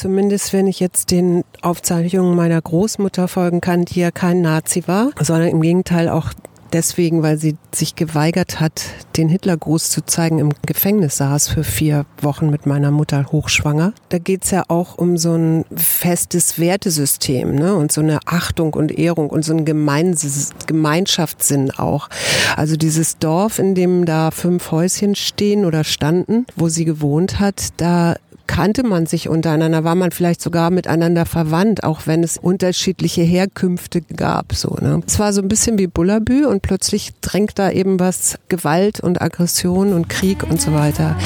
zumindest wenn ich jetzt den Aufzeichnungen meiner Großmutter folgen kann, die ja kein Nazi war, sondern im Gegenteil auch deswegen, weil sie sich geweigert hat, den Hitlergruß zu zeigen, im Gefängnis saß für vier Wochen mit meiner Mutter hochschwanger. Da geht's ja auch um so ein festes Wertesystem ne? und so eine Achtung und Ehrung und so ein Gemeins Gemeinschaftssinn auch. Also dieses Dorf, in dem da fünf Häuschen stehen oder standen, wo sie gewohnt hat, da kannte man sich untereinander, war man vielleicht sogar miteinander verwandt, auch wenn es unterschiedliche Herkünfte gab. So, ne? Es war so ein bisschen wie Bullabü und plötzlich drängt da eben was Gewalt und Aggression und Krieg und so weiter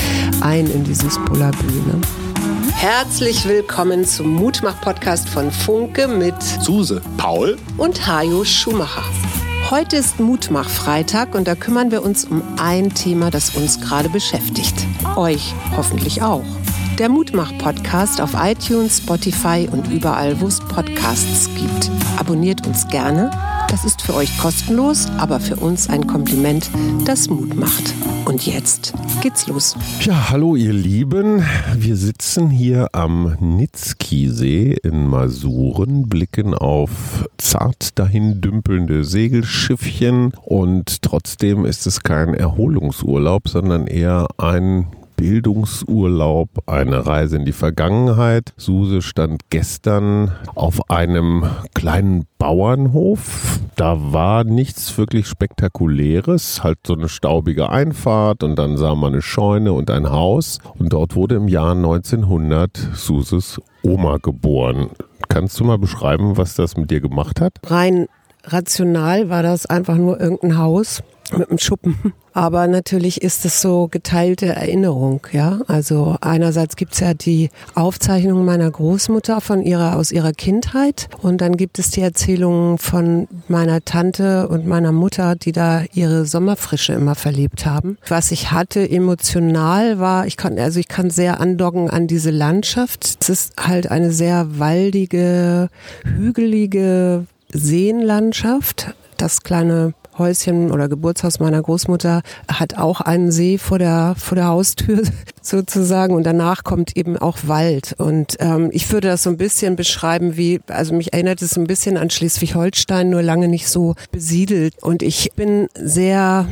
ein in dieses Bullabü. Ne? Herzlich willkommen zum Mutmach-Podcast von Funke mit Suse, Paul und Hajo Schumacher. Heute ist Mutmach-Freitag und da kümmern wir uns um ein Thema, das uns gerade beschäftigt. Euch hoffentlich auch. Der Mutmach-Podcast auf iTunes, Spotify und überall, wo es Podcasts gibt. Abonniert uns gerne. Das ist für euch kostenlos, aber für uns ein Kompliment, das Mut macht. Und jetzt geht's los. Ja, hallo ihr Lieben. Wir sitzen hier am Nitzki-See in Masuren, blicken auf zart dahin dümpelnde Segelschiffchen und trotzdem ist es kein Erholungsurlaub, sondern eher ein Bildungsurlaub, eine Reise in die Vergangenheit. Suse stand gestern auf einem kleinen Bauernhof. Da war nichts wirklich Spektakuläres, halt so eine staubige Einfahrt und dann sah man eine Scheune und ein Haus. Und dort wurde im Jahr 1900 Suses Oma geboren. Kannst du mal beschreiben, was das mit dir gemacht hat? Rein rational war das einfach nur irgendein Haus mit einem Schuppen. Aber natürlich ist es so geteilte Erinnerung, ja. Also einerseits gibt's ja die Aufzeichnung meiner Großmutter von ihrer, aus ihrer Kindheit und dann gibt es die Erzählungen von meiner Tante und meiner Mutter, die da ihre Sommerfrische immer verlebt haben. Was ich hatte emotional war, ich kann, also ich kann sehr andocken an diese Landschaft. Es ist halt eine sehr waldige, hügelige Seenlandschaft. Das kleine Häuschen oder Geburtshaus meiner Großmutter hat auch einen See vor der, vor der Haustür sozusagen und danach kommt eben auch Wald. Und ähm, ich würde das so ein bisschen beschreiben wie, also mich erinnert es ein bisschen an Schleswig-Holstein, nur lange nicht so besiedelt. Und ich bin sehr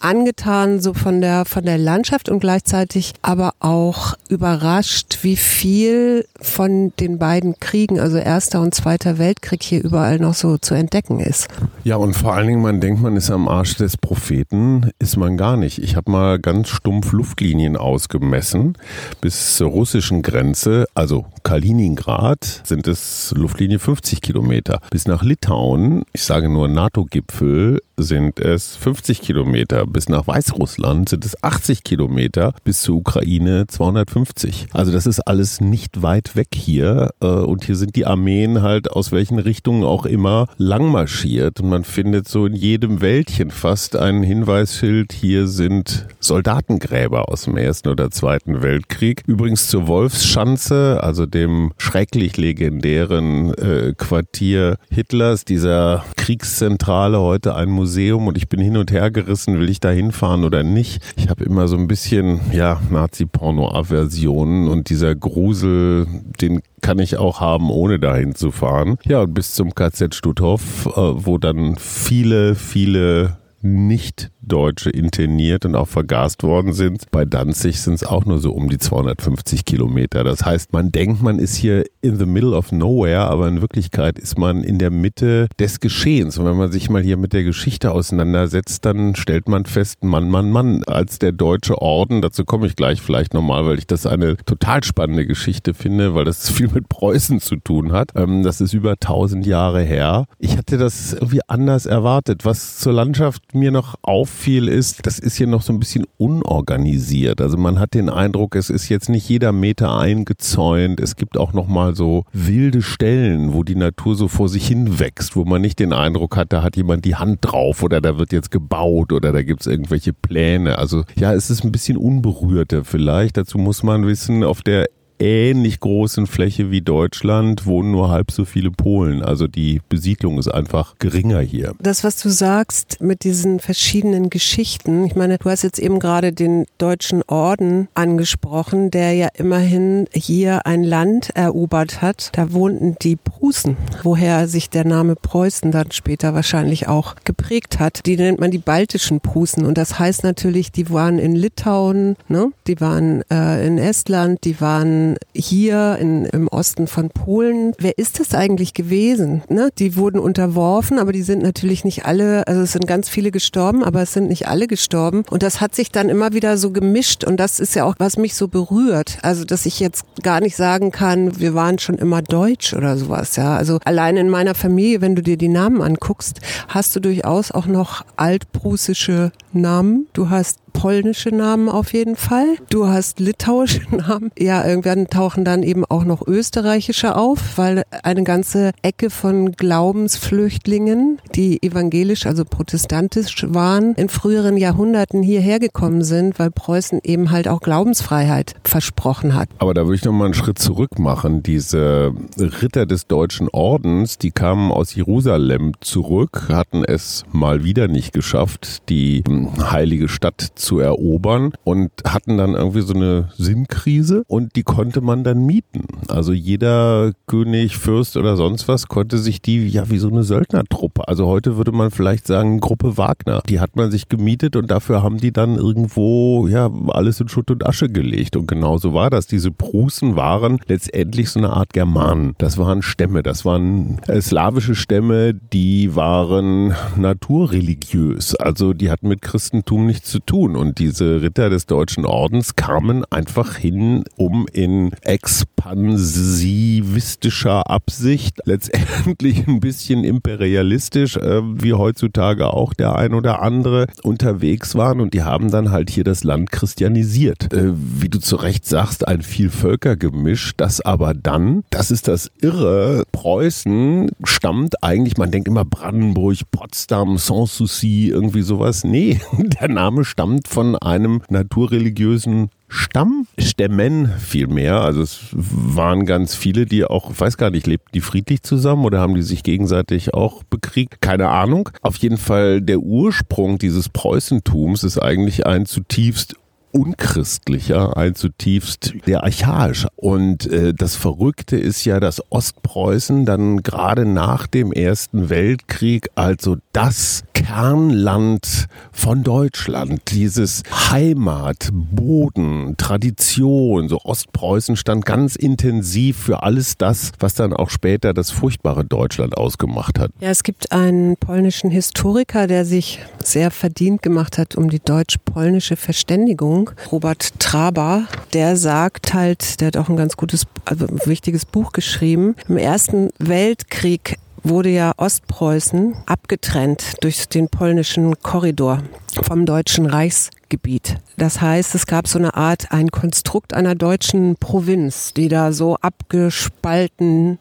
angetan so von der von der Landschaft und gleichzeitig aber auch überrascht, wie viel von den beiden Kriegen, also Erster und Zweiter Weltkrieg hier überall noch so zu entdecken ist. Ja, und vor allen Dingen, man denkt, man ist am Arsch des Propheten, ist man gar nicht. Ich habe mal ganz stumpf Luftlinien ausgemessen bis zur russischen Grenze, also Kaliningrad sind es Luftlinie 50 Kilometer. Bis nach Litauen, ich sage nur NATO-Gipfel, sind es 50 Kilometer. Bis nach Weißrussland sind es 80 Kilometer. Bis zur Ukraine 250. Also das ist alles nicht weit weg hier. Äh, und hier sind die Armeen halt aus welchen Richtungen auch immer langmarschiert. Und man findet so in jedem Wäldchen fast ein Hinweisschild. Hier sind Soldatengräber aus dem Ersten oder Zweiten Weltkrieg. Übrigens zur Wolfsschanze, also dem schrecklich legendären äh, Quartier Hitlers, dieser Kriegszentrale, heute ein Museum Museum und ich bin hin und her gerissen, will ich da hinfahren oder nicht. Ich habe immer so ein bisschen, ja, Nazi-Porno-Aversionen und dieser Grusel, den kann ich auch haben, ohne dahin zu fahren. Ja, und bis zum KZ Stutthof, äh, wo dann viele, viele nicht Deutsche interniert und auch vergast worden sind. Bei Danzig sind es auch nur so um die 250 Kilometer. Das heißt, man denkt, man ist hier in the middle of nowhere, aber in Wirklichkeit ist man in der Mitte des Geschehens. Und wenn man sich mal hier mit der Geschichte auseinandersetzt, dann stellt man fest, Mann, Mann, Mann, als der deutsche Orden, dazu komme ich gleich vielleicht nochmal, weil ich das eine total spannende Geschichte finde, weil das viel mit Preußen zu tun hat. Ähm, das ist über 1000 Jahre her. Ich hatte das irgendwie anders erwartet. Was zur Landschaft mir noch auf viel ist, das ist hier noch so ein bisschen unorganisiert. Also man hat den Eindruck, es ist jetzt nicht jeder Meter eingezäunt. Es gibt auch noch mal so wilde Stellen, wo die Natur so vor sich hin wächst, wo man nicht den Eindruck hat, da hat jemand die Hand drauf oder da wird jetzt gebaut oder da gibt es irgendwelche Pläne. Also ja, es ist ein bisschen unberührter vielleicht. Dazu muss man wissen, auf der ähnlich großen Fläche wie Deutschland wohnen nur halb so viele Polen. Also die Besiedlung ist einfach geringer hier. Das, was du sagst mit diesen verschiedenen Geschichten, ich meine, du hast jetzt eben gerade den deutschen Orden angesprochen, der ja immerhin hier ein Land erobert hat. Da wohnten die Prußen, woher sich der Name Preußen dann später wahrscheinlich auch geprägt hat. Die nennt man die baltischen Prußen und das heißt natürlich, die waren in Litauen, ne? die waren äh, in Estland, die waren hier in, im Osten von Polen. Wer ist das eigentlich gewesen? Ne? Die wurden unterworfen, aber die sind natürlich nicht alle, also es sind ganz viele gestorben, aber es sind nicht alle gestorben. Und das hat sich dann immer wieder so gemischt und das ist ja auch, was mich so berührt. Also, dass ich jetzt gar nicht sagen kann, wir waren schon immer deutsch oder sowas, ja. Also allein in meiner Familie, wenn du dir die Namen anguckst, hast du durchaus auch noch altprussische Namen. Du hast polnische Namen auf jeden Fall. Du hast litauische Namen. Ja, irgendwann tauchen dann eben auch noch österreichische auf, weil eine ganze Ecke von Glaubensflüchtlingen, die evangelisch, also protestantisch waren, in früheren Jahrhunderten hierher gekommen sind, weil Preußen eben halt auch Glaubensfreiheit versprochen hat. Aber da würde ich noch mal einen Schritt zurück machen. Diese Ritter des Deutschen Ordens, die kamen aus Jerusalem zurück, hatten es mal wieder nicht geschafft, die heilige Stadt zu erobern und hatten dann irgendwie so eine Sinnkrise und die konnte man dann mieten. Also jeder König, Fürst oder sonst was konnte sich die ja wie so eine Söldnertruppe. Also heute würde man vielleicht sagen Gruppe Wagner. Die hat man sich gemietet und dafür haben die dann irgendwo ja alles in Schutt und Asche gelegt und genau so war das. Diese Prußen waren letztendlich so eine Art Germanen. Das waren Stämme, das waren äh, slawische Stämme, die waren naturreligiös. Also die hatten mit Christentum nichts zu tun und diese Ritter des Deutschen Ordens kamen einfach hin, um in expansivistischer Absicht, letztendlich ein bisschen imperialistisch, äh, wie heutzutage auch der ein oder andere, unterwegs waren und die haben dann halt hier das Land christianisiert. Äh, wie du zu Recht sagst, ein Vielvölkergemisch, das aber dann, das ist das Irre, Preußen stammt eigentlich, man denkt immer Brandenburg, Potsdam, Sanssouci, irgendwie sowas. Nee, der Name stammt von einem naturreligiösen Stamm, Stämmen vielmehr. Also es waren ganz viele, die auch, ich weiß gar nicht, lebten die friedlich zusammen oder haben die sich gegenseitig auch bekriegt? Keine Ahnung. Auf jeden Fall der Ursprung dieses Preußentums ist eigentlich ein zutiefst unchristlicher, ein zutiefst der archaischer. Und äh, das Verrückte ist ja, dass Ostpreußen dann gerade nach dem Ersten Weltkrieg also das Kernland von Deutschland, dieses Heimat, Boden, Tradition, so Ostpreußen stand ganz intensiv für alles das, was dann auch später das furchtbare Deutschland ausgemacht hat. Ja, es gibt einen polnischen Historiker, der sich sehr verdient gemacht hat um die deutsch-polnische Verständigung Robert Traber, der sagt halt, der hat auch ein ganz gutes, also wichtiges Buch geschrieben. Im Ersten Weltkrieg wurde ja Ostpreußen abgetrennt durch den polnischen Korridor vom Deutschen Reichsgebiet. Das heißt, es gab so eine Art, ein Konstrukt einer deutschen Provinz, die da so abgespalten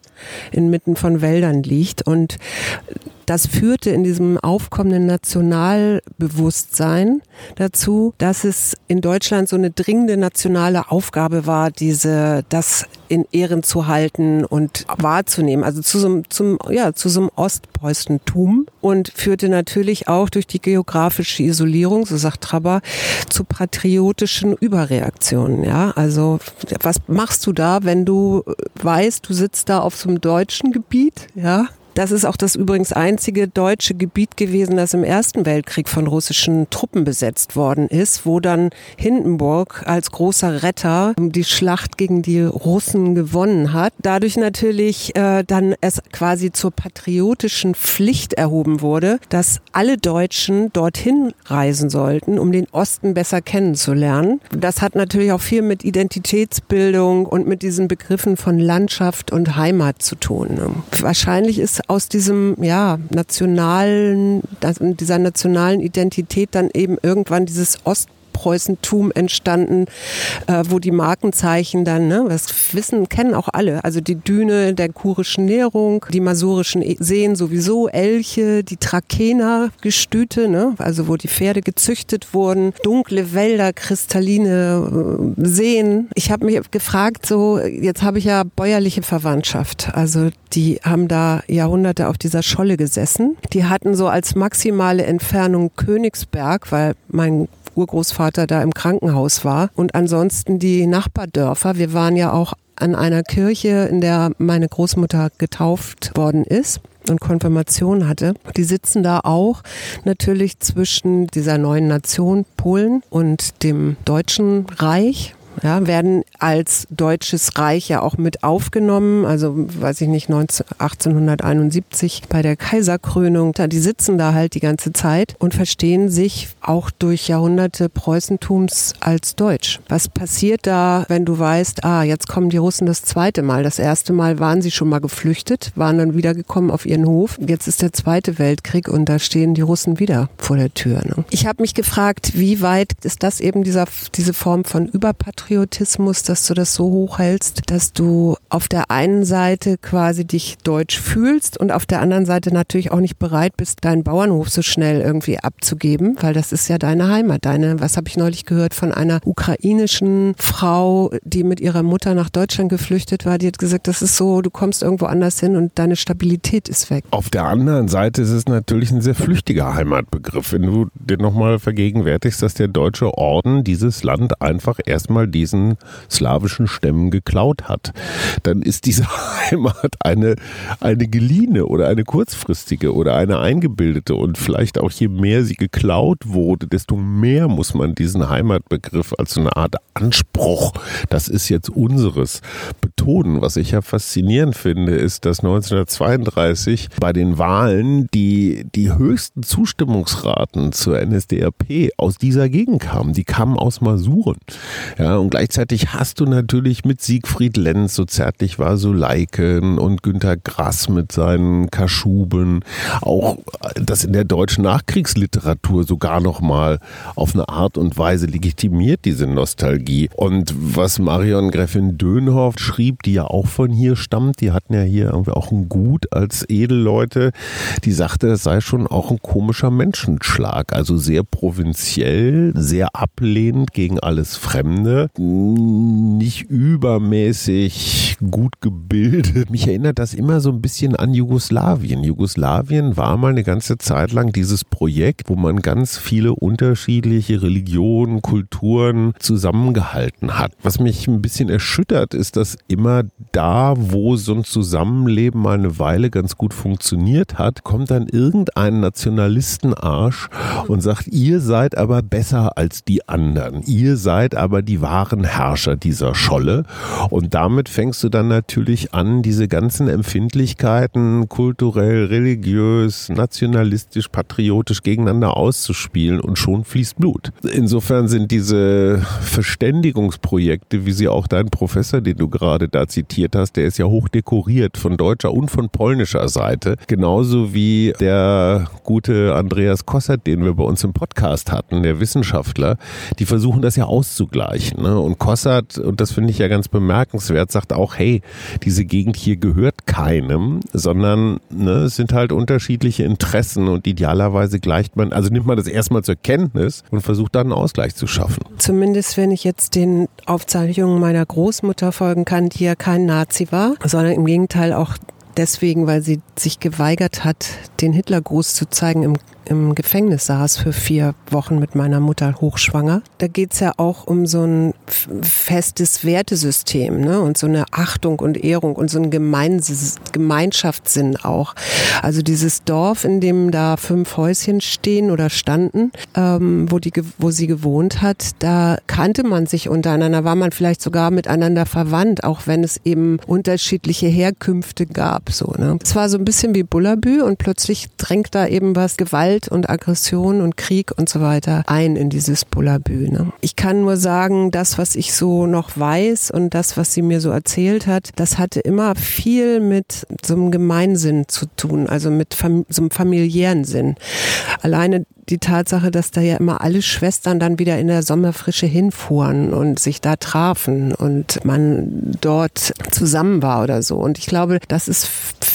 inmitten von Wäldern liegt. Und das führte in diesem aufkommenden Nationalbewusstsein dazu, dass es in Deutschland so eine dringende nationale Aufgabe war, diese, das in Ehren zu halten und wahrzunehmen. Also zu so, einem, zum, ja, zu so einem Ostpreußentum und führte natürlich auch durch die geografische Isolierung, so sagt Traber, zu patriotischen Überreaktionen. Ja, also was machst du da, wenn du weißt, du sitzt da auf so einem deutschen Gebiet, ja, das ist auch das übrigens einzige deutsche Gebiet gewesen, das im Ersten Weltkrieg von russischen Truppen besetzt worden ist, wo dann Hindenburg als großer Retter die Schlacht gegen die Russen gewonnen hat. Dadurch natürlich äh, dann es quasi zur patriotischen Pflicht erhoben wurde, dass alle Deutschen dorthin reisen sollten, um den Osten besser kennenzulernen. Das hat natürlich auch viel mit Identitätsbildung und mit diesen Begriffen von Landschaft und Heimat zu tun. Wahrscheinlich ist aus diesem ja nationalen, dieser nationalen Identität dann eben irgendwann dieses Ost Preußentum entstanden, äh, wo die Markenzeichen dann, ne, das wissen, kennen auch alle. Also die Düne der kurischen Nährung, die masurischen e-, Seen sowieso, Elche, die Trakehner-Gestüte, ne, also wo die Pferde gezüchtet wurden, dunkle Wälder, kristalline äh, Seen. Ich habe mich gefragt, so, jetzt habe ich ja bäuerliche Verwandtschaft. Also die haben da Jahrhunderte auf dieser Scholle gesessen. Die hatten so als maximale Entfernung Königsberg, weil mein Urgroßvater da im Krankenhaus war. Und ansonsten die Nachbardörfer. Wir waren ja auch an einer Kirche, in der meine Großmutter getauft worden ist und Konfirmation hatte. Die sitzen da auch natürlich zwischen dieser neuen Nation Polen und dem Deutschen Reich ja, werden als deutsches Reich ja auch mit aufgenommen. Also, weiß ich nicht, 19, 1871 bei der Kaiserkrönung. Die sitzen da halt die ganze Zeit und verstehen sich auch durch Jahrhunderte Preußentums als Deutsch. Was passiert da, wenn du weißt, ah, jetzt kommen die Russen das zweite Mal. Das erste Mal waren sie schon mal geflüchtet, waren dann wiedergekommen auf ihren Hof. Jetzt ist der zweite Weltkrieg und da stehen die Russen wieder vor der Tür. Ne? Ich habe mich gefragt, wie weit ist das eben dieser, diese Form von Überpatriotismus Patriotismus, dass du das so hochhältst, dass du auf der einen Seite quasi dich deutsch fühlst und auf der anderen Seite natürlich auch nicht bereit bist, deinen Bauernhof so schnell irgendwie abzugeben, weil das ist ja deine Heimat. Deine, was habe ich neulich gehört von einer ukrainischen Frau, die mit ihrer Mutter nach Deutschland geflüchtet war, die hat gesagt, das ist so, du kommst irgendwo anders hin und deine Stabilität ist weg. Auf der anderen Seite ist es natürlich ein sehr flüchtiger Heimatbegriff. Wenn du dir nochmal vergegenwärtigst, dass der deutsche Orden dieses Land einfach erstmal diesen slawischen Stämmen geklaut hat, dann ist diese Heimat eine, eine geliehene oder eine kurzfristige oder eine eingebildete und vielleicht auch je mehr sie geklaut wurde, desto mehr muss man diesen Heimatbegriff als so eine Art Anspruch, das ist jetzt unseres, betonen. Was ich ja faszinierend finde, ist, dass 1932 bei den Wahlen die, die höchsten Zustimmungsraten zur NSDAP aus dieser Gegend kamen. Die kamen aus Masuren. Ja, und gleichzeitig hast du natürlich mit Siegfried Lenz, so zärtlich war so Leiken und Günter Grass mit seinen Kaschuben, auch das in der deutschen Nachkriegsliteratur sogar nochmal auf eine Art und Weise legitimiert, diese Nostalgie. Und was Marion Gräfin Dönhoff schrieb, die ja auch von hier stammt, die hatten ja hier irgendwie auch ein Gut als Edelleute, die sagte, es sei schon auch ein komischer Menschenschlag, also sehr provinziell, sehr ablehnend gegen alles Fremde nicht übermäßig gut gebildet. Mich erinnert das immer so ein bisschen an Jugoslawien. Jugoslawien war mal eine ganze Zeit lang dieses Projekt, wo man ganz viele unterschiedliche Religionen, Kulturen zusammengehalten hat. Was mich ein bisschen erschüttert, ist, dass immer da, wo so ein Zusammenleben mal eine Weile ganz gut funktioniert hat, kommt dann irgendein Nationalistenarsch und sagt, ihr seid aber besser als die anderen. Ihr seid aber die wahren wahren Herrscher dieser Scholle. Und damit fängst du dann natürlich an, diese ganzen Empfindlichkeiten kulturell, religiös, nationalistisch, patriotisch gegeneinander auszuspielen und schon fließt Blut. Insofern sind diese Verständigungsprojekte, wie sie auch dein Professor, den du gerade da zitiert hast, der ist ja hoch dekoriert von deutscher und von polnischer Seite. Genauso wie der gute Andreas Kossert, den wir bei uns im Podcast hatten, der Wissenschaftler. Die versuchen das ja auszugleichen. Ne? Und Kossert, und das finde ich ja ganz bemerkenswert, sagt auch, hey, diese Gegend hier gehört keinem, sondern ne, es sind halt unterschiedliche Interessen und idealerweise gleicht man, also nimmt man das erstmal zur Kenntnis und versucht dann einen Ausgleich zu schaffen. Zumindest wenn ich jetzt den Aufzeichnungen meiner Großmutter folgen kann, die ja kein Nazi war, sondern im Gegenteil auch deswegen, weil sie sich geweigert hat, den Hitlergruß zu zeigen im im Gefängnis saß für vier Wochen mit meiner Mutter hochschwanger. Da geht's ja auch um so ein festes Wertesystem ne? und so eine Achtung und Ehrung und so ein Gemeins Gemeinschaftssinn auch. Also dieses Dorf, in dem da fünf Häuschen stehen oder standen, ähm, wo, die, wo sie gewohnt hat, da kannte man sich untereinander, war man vielleicht sogar miteinander verwandt, auch wenn es eben unterschiedliche Herkünfte gab. So, ne? Es war so ein bisschen wie Bullabü und plötzlich drängt da eben was Gewalt Gewalt und Aggression und Krieg und so weiter ein in dieses Bullabü. Ich kann nur sagen, das, was ich so noch weiß und das, was sie mir so erzählt hat, das hatte immer viel mit so einem Gemeinsinn zu tun, also mit fam so einem familiären Sinn. Alleine die Tatsache, dass da ja immer alle Schwestern dann wieder in der Sommerfrische hinfuhren und sich da trafen und man dort zusammen war oder so. Und ich glaube, das ist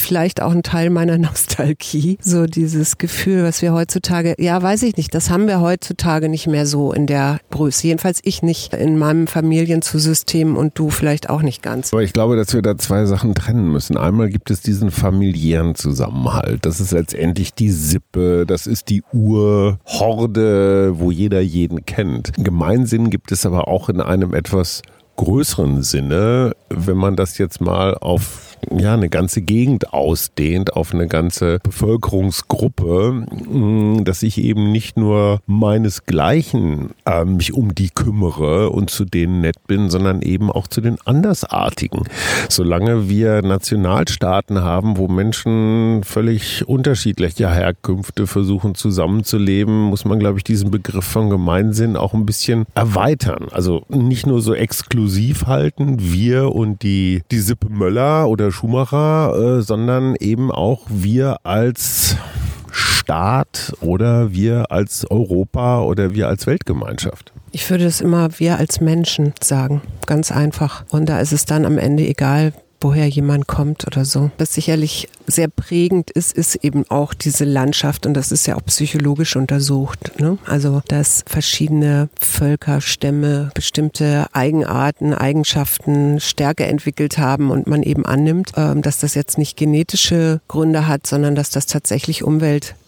vielleicht auch ein Teil meiner Nostalgie. So dieses Gefühl, was wir heutzutage, ja, weiß ich nicht, das haben wir heutzutage nicht mehr so in der Größe. Jedenfalls ich nicht in meinem Familienzusystem und du vielleicht auch nicht ganz. Aber ich glaube, dass wir da zwei Sachen trennen müssen. Einmal gibt es diesen familiären Zusammenhalt. Das ist letztendlich die Sippe, das ist die Uhr, Horde, wo jeder jeden kennt. Gemeinsinn gibt es aber auch in einem etwas größeren Sinne, wenn man das jetzt mal auf ja, eine ganze Gegend ausdehnt, auf eine ganze Bevölkerungsgruppe, mm, dass ich eben nicht nur meinesgleichen äh, mich um die kümmere und zu denen nett bin, sondern eben auch zu den Andersartigen. Solange wir Nationalstaaten haben, wo Menschen völlig unterschiedlicher Herkünfte versuchen zusammenzuleben, muss man, glaube ich, diesen Begriff von Gemeinsinn auch ein bisschen erweitern. Also nicht nur so exklusiv halten, wir und die, die Sippe Möller oder Schumacher, äh, sondern eben auch wir als Staat oder wir als Europa oder wir als Weltgemeinschaft. Ich würde es immer wir als Menschen sagen, ganz einfach. Und da ist es dann am Ende egal, woher jemand kommt oder so. Was sicherlich sehr prägend ist, ist eben auch diese Landschaft und das ist ja auch psychologisch untersucht. Ne? Also, dass verschiedene Völker, Stämme bestimmte Eigenarten, Eigenschaften, Stärke entwickelt haben und man eben annimmt, ähm, dass das jetzt nicht genetische Gründe hat, sondern dass das tatsächlich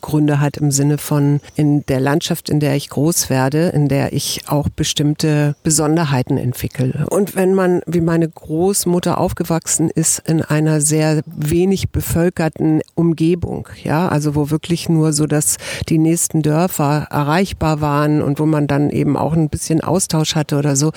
Umweltgründe hat im Sinne von in der Landschaft, in der ich groß werde, in der ich auch bestimmte Besonderheiten entwickle. Und wenn man, wie meine Großmutter aufgewachsen aufgewachsen ist in einer sehr wenig bevölkerten Umgebung, ja, also wo wirklich nur so, dass die nächsten Dörfer erreichbar waren und wo man dann eben auch ein bisschen Austausch hatte oder so.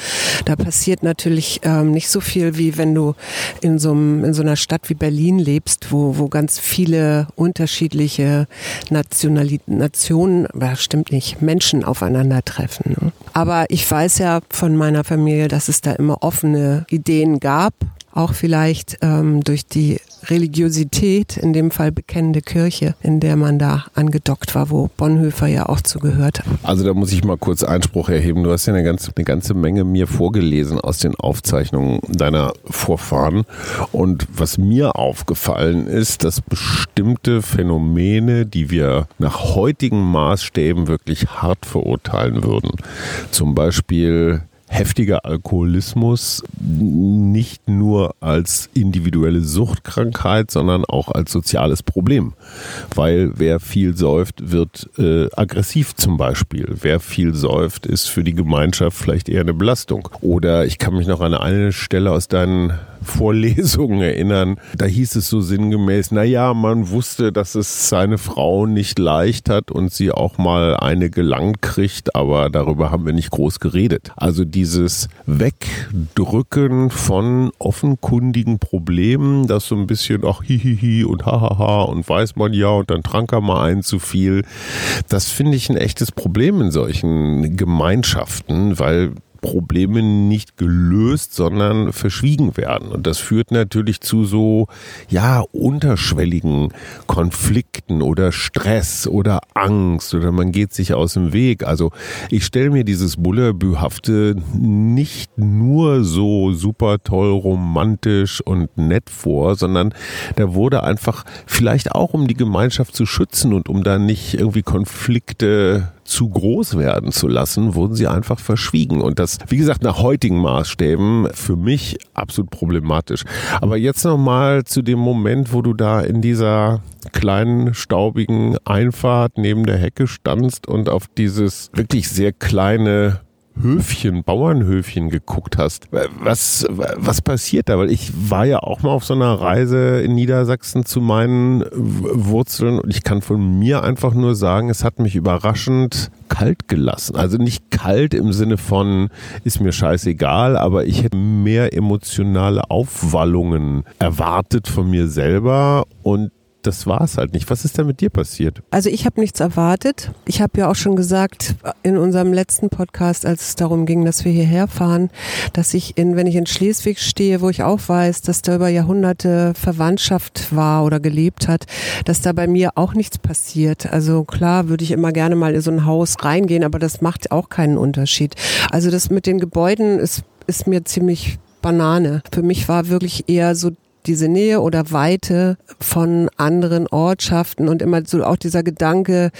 Da passiert natürlich ähm, nicht so viel, wie wenn du in so, einem, in so einer Stadt wie Berlin lebst, wo, wo ganz viele unterschiedliche Nationalitäten, Nationen, stimmt nicht, Menschen aufeinandertreffen. Ne? Aber ich weiß ja von meiner Familie, dass es da immer offene Ideen gab auch vielleicht ähm, durch die Religiosität, in dem Fall bekennende Kirche, in der man da angedockt war, wo Bonhoeffer ja auch zugehört. Also da muss ich mal kurz Einspruch erheben. Du hast ja eine ganze, eine ganze Menge mir vorgelesen aus den Aufzeichnungen deiner Vorfahren. Und was mir aufgefallen ist, dass bestimmte Phänomene, die wir nach heutigen Maßstäben wirklich hart verurteilen würden, zum Beispiel heftiger Alkoholismus nicht nur als individuelle Suchtkrankheit, sondern auch als soziales Problem. Weil wer viel säuft, wird äh, aggressiv zum Beispiel. Wer viel säuft, ist für die Gemeinschaft vielleicht eher eine Belastung. Oder ich kann mich noch an eine Stelle aus deinen Vorlesungen erinnern. Da hieß es so sinngemäß, na ja, man wusste, dass es seine Frau nicht leicht hat und sie auch mal eine gelangt kriegt, aber darüber haben wir nicht groß geredet. Also dieses Wegdrücken von offenkundigen Problemen, das so ein bisschen auch hihihi und hahaha und weiß man ja und dann trank er mal ein zu viel. Das finde ich ein echtes Problem in solchen Gemeinschaften, weil Probleme nicht gelöst, sondern verschwiegen werden. Und das führt natürlich zu so, ja, unterschwelligen Konflikten oder Stress oder Angst oder man geht sich aus dem Weg. Also ich stelle mir dieses Bullerbühafte nicht nur so super toll romantisch und nett vor, sondern da wurde einfach vielleicht auch um die Gemeinschaft zu schützen und um da nicht irgendwie Konflikte zu groß werden zu lassen, wurden sie einfach verschwiegen. Und das, wie gesagt, nach heutigen Maßstäben für mich absolut problematisch. Aber jetzt nochmal zu dem Moment, wo du da in dieser kleinen, staubigen Einfahrt neben der Hecke standst und auf dieses wirklich sehr kleine Höfchen, Bauernhöfchen geguckt hast. Was, was passiert da? Weil ich war ja auch mal auf so einer Reise in Niedersachsen zu meinen Wurzeln und ich kann von mir einfach nur sagen, es hat mich überraschend kalt gelassen. Also nicht kalt im Sinne von, ist mir scheißegal, aber ich hätte mehr emotionale Aufwallungen erwartet von mir selber und das war es halt nicht. Was ist da mit dir passiert? Also ich habe nichts erwartet. Ich habe ja auch schon gesagt in unserem letzten Podcast, als es darum ging, dass wir hierher fahren, dass ich in, wenn ich in Schleswig stehe, wo ich auch weiß, dass da über Jahrhunderte Verwandtschaft war oder gelebt hat, dass da bei mir auch nichts passiert. Also klar würde ich immer gerne mal in so ein Haus reingehen, aber das macht auch keinen Unterschied. Also das mit den Gebäuden ist, ist mir ziemlich Banane. Für mich war wirklich eher so diese Nähe oder Weite von anderen Ortschaften und immer so auch dieser Gedanke,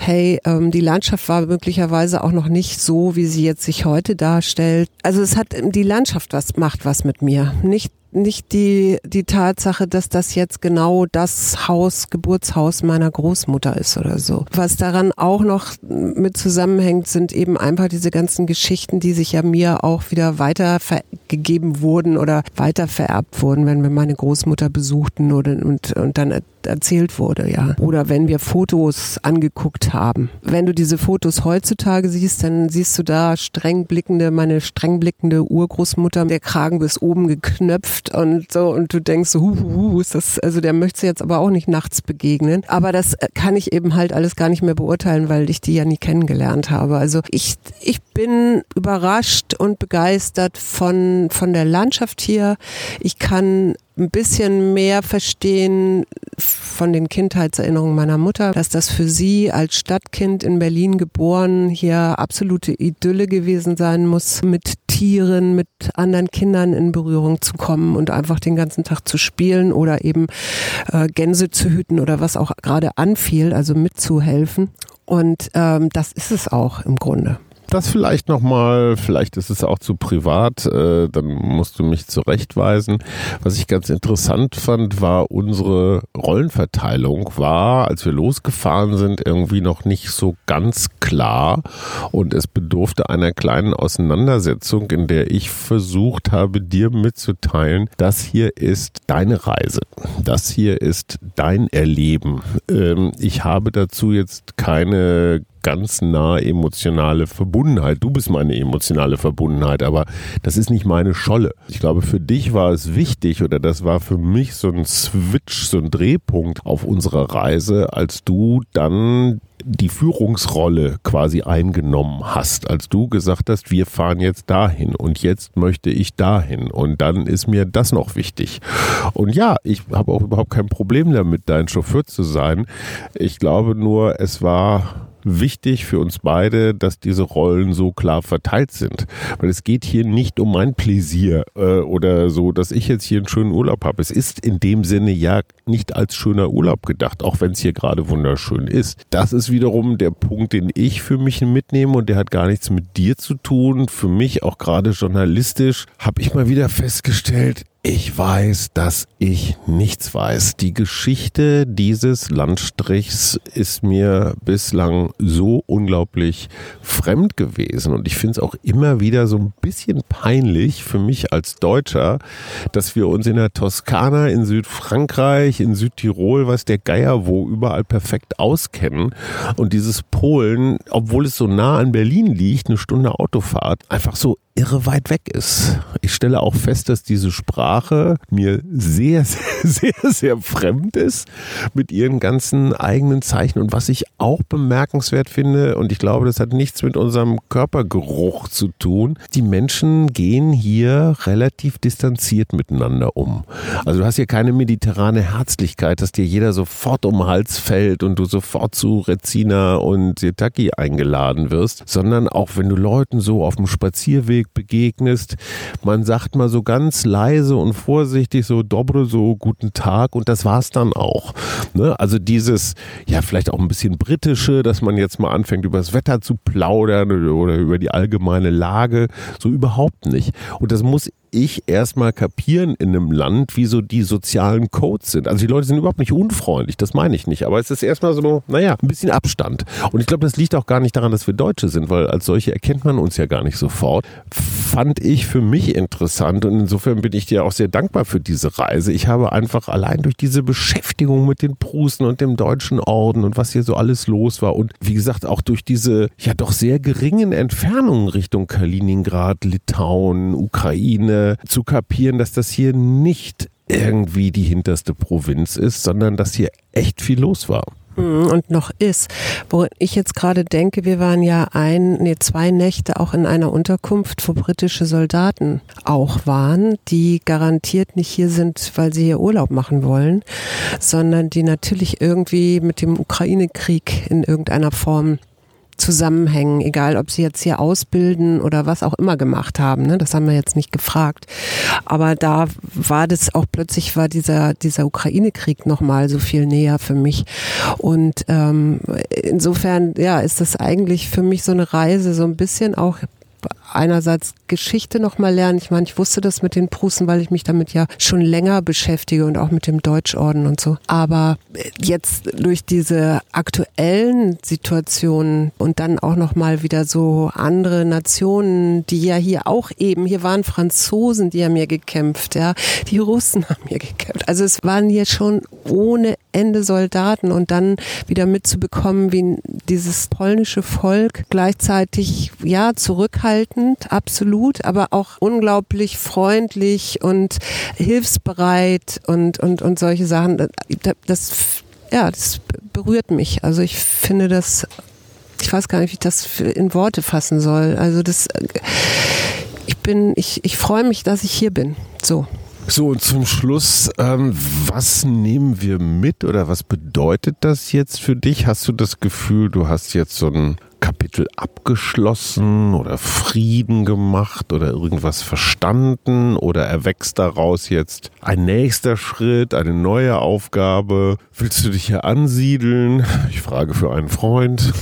hey, ähm, die Landschaft war möglicherweise auch noch nicht so, wie sie jetzt sich heute darstellt. Also es hat die Landschaft was macht was mit mir, nicht nicht die, die Tatsache, dass das jetzt genau das Haus, Geburtshaus meiner Großmutter ist oder so. Was daran auch noch mit zusammenhängt, sind eben einfach diese ganzen Geschichten, die sich ja mir auch wieder weitergegeben wurden oder weiter vererbt wurden, wenn wir meine Großmutter besuchten oder, und, und dann erzählt wurde, ja. Oder wenn wir Fotos angeguckt haben. Wenn du diese Fotos heutzutage siehst, dann siehst du da streng blickende, meine streng blickende Urgroßmutter, der Kragen bis oben geknöpft und so und du denkst so, hu, hu, ist das, also der möchte jetzt aber auch nicht nachts begegnen. Aber das kann ich eben halt alles gar nicht mehr beurteilen, weil ich die ja nie kennengelernt habe. Also ich, ich bin überrascht und begeistert von, von der Landschaft hier. Ich kann ein bisschen mehr verstehen von den Kindheitserinnerungen meiner Mutter, dass das für sie als Stadtkind in Berlin geboren hier absolute Idylle gewesen sein muss, mit Tieren, mit anderen Kindern in Berührung zu kommen und einfach den ganzen Tag zu spielen oder eben äh, Gänse zu hüten oder was auch gerade anfiel, also mitzuhelfen. Und ähm, das ist es auch im Grunde. Das vielleicht nochmal, vielleicht ist es auch zu privat, äh, dann musst du mich zurechtweisen. Was ich ganz interessant fand, war unsere Rollenverteilung war, als wir losgefahren sind, irgendwie noch nicht so ganz klar und es bedurfte einer kleinen Auseinandersetzung, in der ich versucht habe, dir mitzuteilen, das hier ist deine Reise, das hier ist dein Erleben. Ähm, ich habe dazu jetzt keine ganz nahe emotionale Verbundenheit. Du bist meine emotionale Verbundenheit, aber das ist nicht meine Scholle. Ich glaube, für dich war es wichtig oder das war für mich so ein Switch, so ein Drehpunkt auf unserer Reise, als du dann die Führungsrolle quasi eingenommen hast, als du gesagt hast, wir fahren jetzt dahin und jetzt möchte ich dahin und dann ist mir das noch wichtig. Und ja, ich habe auch überhaupt kein Problem damit, dein Chauffeur zu sein. Ich glaube nur, es war wichtig für uns beide, dass diese Rollen so klar verteilt sind. Weil es geht hier nicht um mein Pläsier äh, oder so, dass ich jetzt hier einen schönen Urlaub habe. Es ist in dem Sinne ja nicht als schöner Urlaub gedacht, auch wenn es hier gerade wunderschön ist. Das ist wiederum der Punkt, den ich für mich mitnehme und der hat gar nichts mit dir zu tun. Für mich auch gerade journalistisch habe ich mal wieder festgestellt, ich weiß, dass ich nichts weiß. Die Geschichte dieses Landstrichs ist mir bislang so unglaublich fremd gewesen. Und ich finde es auch immer wieder so ein bisschen peinlich für mich als Deutscher, dass wir uns in der Toskana, in Südfrankreich, in Südtirol, was der Geier wo, überall perfekt auskennen. Und dieses Polen, obwohl es so nah an Berlin liegt, eine Stunde Autofahrt, einfach so irre weit weg ist. Ich stelle auch fest, dass diese Sprache mir sehr, sehr, sehr, sehr fremd ist mit ihren ganzen eigenen Zeichen. Und was ich auch bemerkenswert finde, und ich glaube, das hat nichts mit unserem Körpergeruch zu tun, die Menschen gehen hier relativ distanziert miteinander um. Also du hast hier keine mediterrane Herzlichkeit, dass dir jeder sofort um den Hals fällt und du sofort zu Rezina und Setaki eingeladen wirst, sondern auch wenn du Leuten so auf dem Spazierweg begegnest. Man sagt mal so ganz leise und vorsichtig so dobre, so guten Tag und das war's dann auch. Ne? Also dieses, ja, vielleicht auch ein bisschen britische, dass man jetzt mal anfängt, über das Wetter zu plaudern oder über die allgemeine Lage, so überhaupt nicht. Und das muss ich erstmal kapieren in einem Land, wie so die sozialen Codes sind. Also die Leute sind überhaupt nicht unfreundlich, das meine ich nicht. Aber es ist erstmal so, naja, ein bisschen Abstand. Und ich glaube, das liegt auch gar nicht daran, dass wir Deutsche sind, weil als solche erkennt man uns ja gar nicht sofort. Fand ich für mich interessant und insofern bin ich dir auch sehr dankbar für diese Reise. Ich habe einfach allein durch diese Beschäftigung mit den Prusen und dem deutschen Orden und was hier so alles los war und wie gesagt auch durch diese ja doch sehr geringen Entfernungen Richtung Kaliningrad, Litauen, Ukraine, zu kapieren, dass das hier nicht irgendwie die hinterste Provinz ist, sondern dass hier echt viel los war. Mhm, und noch ist. Wo ich jetzt gerade denke, wir waren ja ein, nee, zwei Nächte auch in einer Unterkunft, wo britische Soldaten auch waren, die garantiert nicht hier sind, weil sie hier Urlaub machen wollen, sondern die natürlich irgendwie mit dem Ukraine-Krieg in irgendeiner Form zusammenhängen, egal ob sie jetzt hier ausbilden oder was auch immer gemacht haben. Ne? Das haben wir jetzt nicht gefragt. Aber da war das auch plötzlich war dieser dieser Ukraine-Krieg noch mal so viel näher für mich. Und ähm, insofern ja ist das eigentlich für mich so eine Reise so ein bisschen auch einerseits Geschichte nochmal lernen. Ich meine, ich wusste das mit den Prußen, weil ich mich damit ja schon länger beschäftige und auch mit dem Deutschorden und so. Aber jetzt durch diese aktuellen Situationen und dann auch nochmal wieder so andere Nationen, die ja hier auch eben, hier waren Franzosen, die haben hier gekämpft, ja. Die Russen haben hier gekämpft. Also es waren hier schon ohne Ende Soldaten und dann wieder mitzubekommen, wie dieses polnische Volk gleichzeitig, ja, zurückhaltend, absolut, aber auch unglaublich freundlich und hilfsbereit und, und, und solche Sachen. Das, ja, das berührt mich. Also ich finde das, ich weiß gar nicht, wie ich das in Worte fassen soll. Also das, ich bin, ich, ich freue mich, dass ich hier bin. So. So, und zum Schluss, ähm, was nehmen wir mit oder was bedeutet das jetzt für dich? Hast du das Gefühl, du hast jetzt so ein Kapitel abgeschlossen oder Frieden gemacht oder irgendwas verstanden oder erwächst daraus jetzt ein nächster Schritt, eine neue Aufgabe? Willst du dich hier ansiedeln? Ich frage für einen Freund.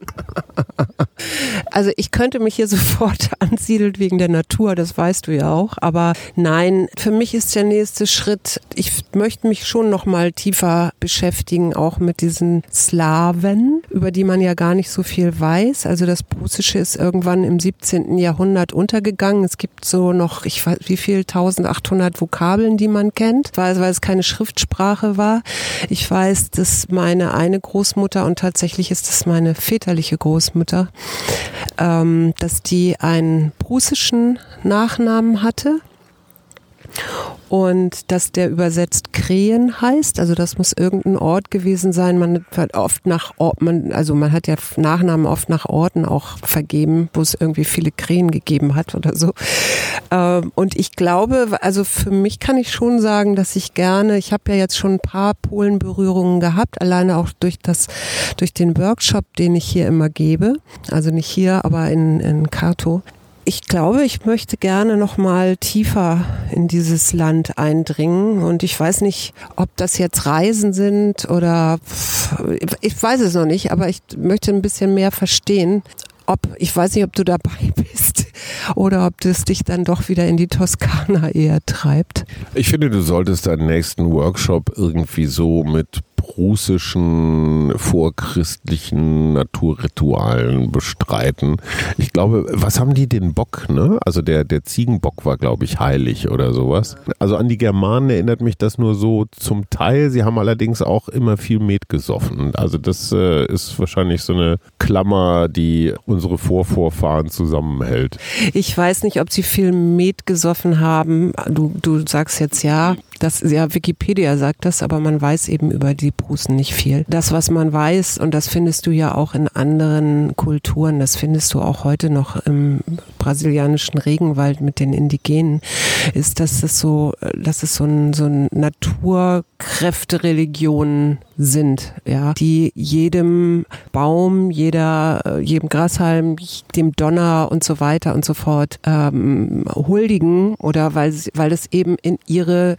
Also ich könnte mich hier sofort ansiedeln wegen der Natur, das weißt du ja auch. Aber nein, für mich ist der nächste Schritt, ich möchte mich schon noch mal tiefer beschäftigen, auch mit diesen Slawen, über die man ja gar nicht so viel weiß. Also das Russische ist irgendwann im 17. Jahrhundert untergegangen. Es gibt so noch, ich weiß wie viel, 1800 Vokabeln, die man kennt, weil, weil es keine Schriftsprache war. Ich weiß, dass meine eine Großmutter und tatsächlich ist das meine väterliche Großmutter, ähm, dass die einen prussischen Nachnamen hatte und dass der übersetzt Krähen heißt. Also das muss irgendein Ort gewesen sein. Man hat oft nach Ort, man, also man hat ja Nachnamen oft nach Orten auch vergeben, wo es irgendwie viele Krähen gegeben hat oder so. Ähm, und ich glaube, also für mich kann ich schon sagen, dass ich gerne, ich habe ja jetzt schon ein paar Polenberührungen gehabt, alleine auch durch das, durch den Workshop, den ich hier immer gebe. Also nicht hier, aber in, in Kato ich glaube, ich möchte gerne noch mal tiefer in dieses Land eindringen und ich weiß nicht, ob das jetzt Reisen sind oder ich weiß es noch nicht, aber ich möchte ein bisschen mehr verstehen. Ob, ich weiß nicht, ob du dabei bist oder ob das dich dann doch wieder in die Toskana eher treibt. Ich finde, du solltest deinen nächsten Workshop irgendwie so mit russischen vorchristlichen Naturritualen bestreiten. Ich glaube, was haben die den Bock, ne? Also der, der Ziegenbock war, glaube ich, heilig oder sowas. Also an die Germanen erinnert mich das nur so zum Teil. Sie haben allerdings auch immer viel Met gesoffen. Also das äh, ist wahrscheinlich so eine Klammer, die unsere Vorvorfahren zusammenhält. Ich weiß nicht, ob sie viel Met gesoffen haben. Du, du sagst jetzt ja. Das, ja, Wikipedia sagt das, aber man weiß eben über die Prußen nicht viel. Das, was man weiß, und das findest du ja auch in anderen Kulturen, das findest du auch heute noch im brasilianischen Regenwald mit den Indigenen, ist, dass es so, dass es so ein, so ein Naturkräfte-Religion sind, ja, die jedem Baum, jeder, jedem Grashalm, dem Donner und so weiter und so fort ähm, huldigen oder weil, weil es eben in ihre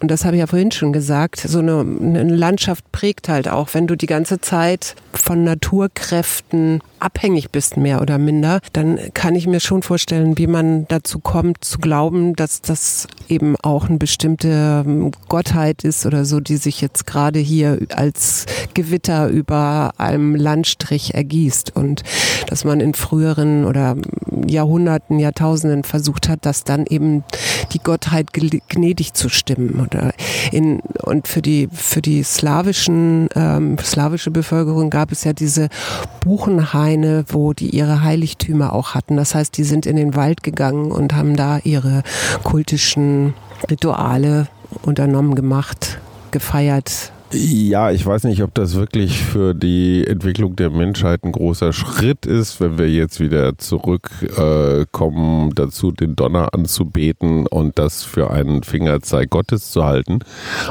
und das habe ich ja vorhin schon gesagt, so eine, eine, Landschaft prägt halt auch, wenn du die ganze Zeit von Naturkräften abhängig bist, mehr oder minder, dann kann ich mir schon vorstellen, wie man dazu kommt, zu glauben, dass das eben auch eine bestimmte ähm, Gottheit ist oder so, die sich jetzt gerade hier als Gewitter über einem Landstrich ergießt. Und dass man in früheren oder Jahrhunderten, Jahrtausenden versucht hat, dass dann eben die Gottheit gnädig zu stimmen oder in und für die für die slawischen ähm, slawische Bevölkerung gab es ja diese Buchenhaine, wo die ihre Heiligtümer auch hatten. Das heißt, die sind in den Wald gegangen und haben da ihre kultischen Rituale unternommen, gemacht, gefeiert? Ja, ich weiß nicht, ob das wirklich für die Entwicklung der Menschheit ein großer Schritt ist, wenn wir jetzt wieder zurückkommen äh, dazu, den Donner anzubeten und das für einen Fingerzeig Gottes zu halten.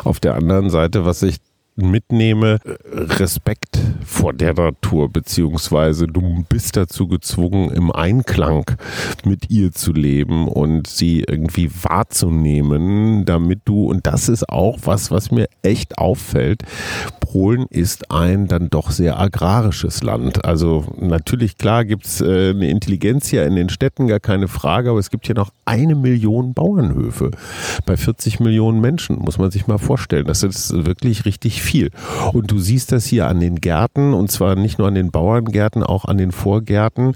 Auf der anderen Seite, was ich mitnehme, Respekt vor der Natur, beziehungsweise du bist dazu gezwungen, im Einklang mit ihr zu leben und sie irgendwie wahrzunehmen, damit du, und das ist auch was, was mir echt auffällt, Polen ist ein dann doch sehr agrarisches Land. Also natürlich, klar gibt's äh, eine Intelligenz hier in den Städten, gar keine Frage, aber es gibt hier noch eine Million Bauernhöfe bei 40 Millionen Menschen, muss man sich mal vorstellen. Das ist wirklich richtig viel. Und du siehst das hier an den Gärten und zwar nicht nur an den Bauerngärten, auch an den Vorgärten.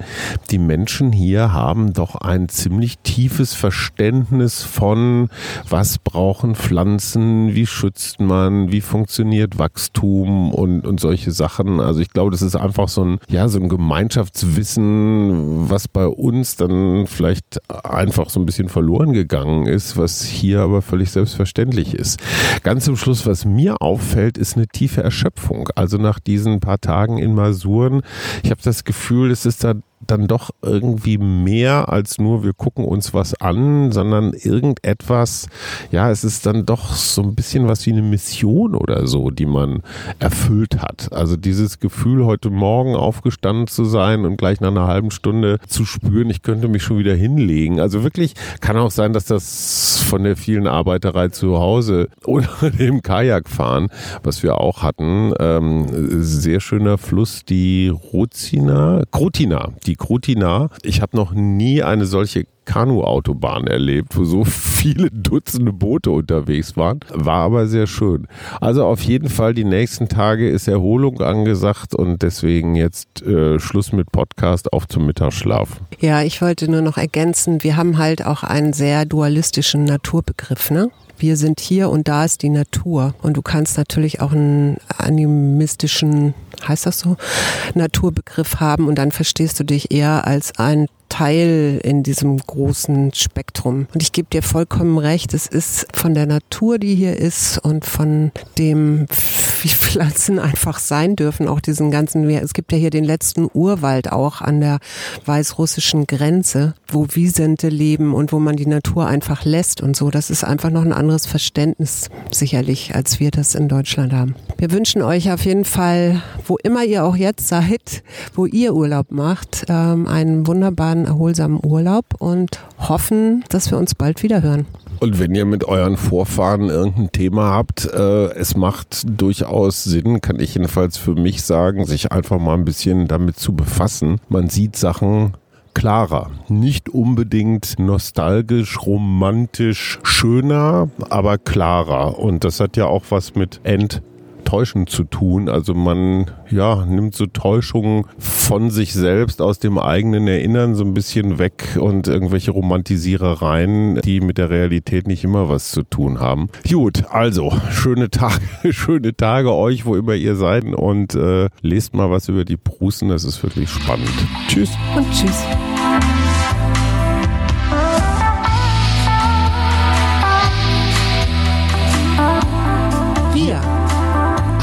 Die Menschen hier haben doch ein ziemlich tiefes Verständnis von, was brauchen Pflanzen, wie schützt man, wie funktioniert Wachstum und, und solche Sachen. Also ich glaube, das ist einfach so ein, ja, so ein Gemeinschaftswissen, was bei uns dann vielleicht einfach so ein bisschen verloren gegangen ist, was hier aber völlig selbstverständlich ist. Ganz zum Schluss, was mir auffällt, ist eine tiefe Erschöpfung. Also nach diesen paar Tagen in Masuren, ich habe das Gefühl, es ist da dann doch irgendwie mehr als nur wir gucken uns was an, sondern irgendetwas, ja, es ist dann doch so ein bisschen was wie eine Mission oder so, die man erfüllt hat. Also dieses Gefühl, heute Morgen aufgestanden zu sein und gleich nach einer halben Stunde zu spüren, ich könnte mich schon wieder hinlegen. Also wirklich kann auch sein, dass das von der vielen Arbeiterei zu Hause oder dem Kajakfahren, was wir auch hatten, ähm, sehr schöner Fluss, die Rozina, Krotina, die Krutina. Ich habe noch nie eine solche Kanuautobahn erlebt, wo so viele Dutzende Boote unterwegs waren. War aber sehr schön. Also auf jeden Fall die nächsten Tage ist Erholung angesagt und deswegen jetzt äh, Schluss mit Podcast auf zum Mittagsschlaf. Ja, ich wollte nur noch ergänzen, wir haben halt auch einen sehr dualistischen Naturbegriff, ne? Wir sind hier und da ist die Natur. Und du kannst natürlich auch einen animistischen, heißt das so, Naturbegriff haben und dann verstehst du dich eher als ein Teil in diesem großen Spektrum. Und ich gebe dir vollkommen recht, es ist von der Natur, die hier ist und von dem, wie Pflanzen einfach sein dürfen, auch diesen ganzen, es gibt ja hier den letzten Urwald auch an der weißrussischen Grenze, wo Wiesente leben und wo man die Natur einfach lässt und so. Das ist einfach noch ein anderes Verständnis sicherlich, als wir das in Deutschland haben. Wir wünschen euch auf jeden Fall, wo immer ihr auch jetzt seid, wo ihr Urlaub macht, ähm, einen wunderbaren erholsamen Urlaub und hoffen, dass wir uns bald wieder hören. Und wenn ihr mit euren Vorfahren irgendein Thema habt, äh, es macht durchaus Sinn, kann ich jedenfalls für mich sagen, sich einfach mal ein bisschen damit zu befassen. Man sieht Sachen klarer. Nicht unbedingt nostalgisch, romantisch, schöner, aber klarer. Und das hat ja auch was mit End Täuschen zu tun. Also man ja, nimmt so Täuschungen von sich selbst aus dem eigenen Erinnern so ein bisschen weg und irgendwelche Romantisierereien, die mit der Realität nicht immer was zu tun haben. Gut, also schöne Tage, schöne Tage euch, wo immer ihr seid und äh, lest mal was über die Prusen, das ist wirklich spannend. Tschüss. Und tschüss.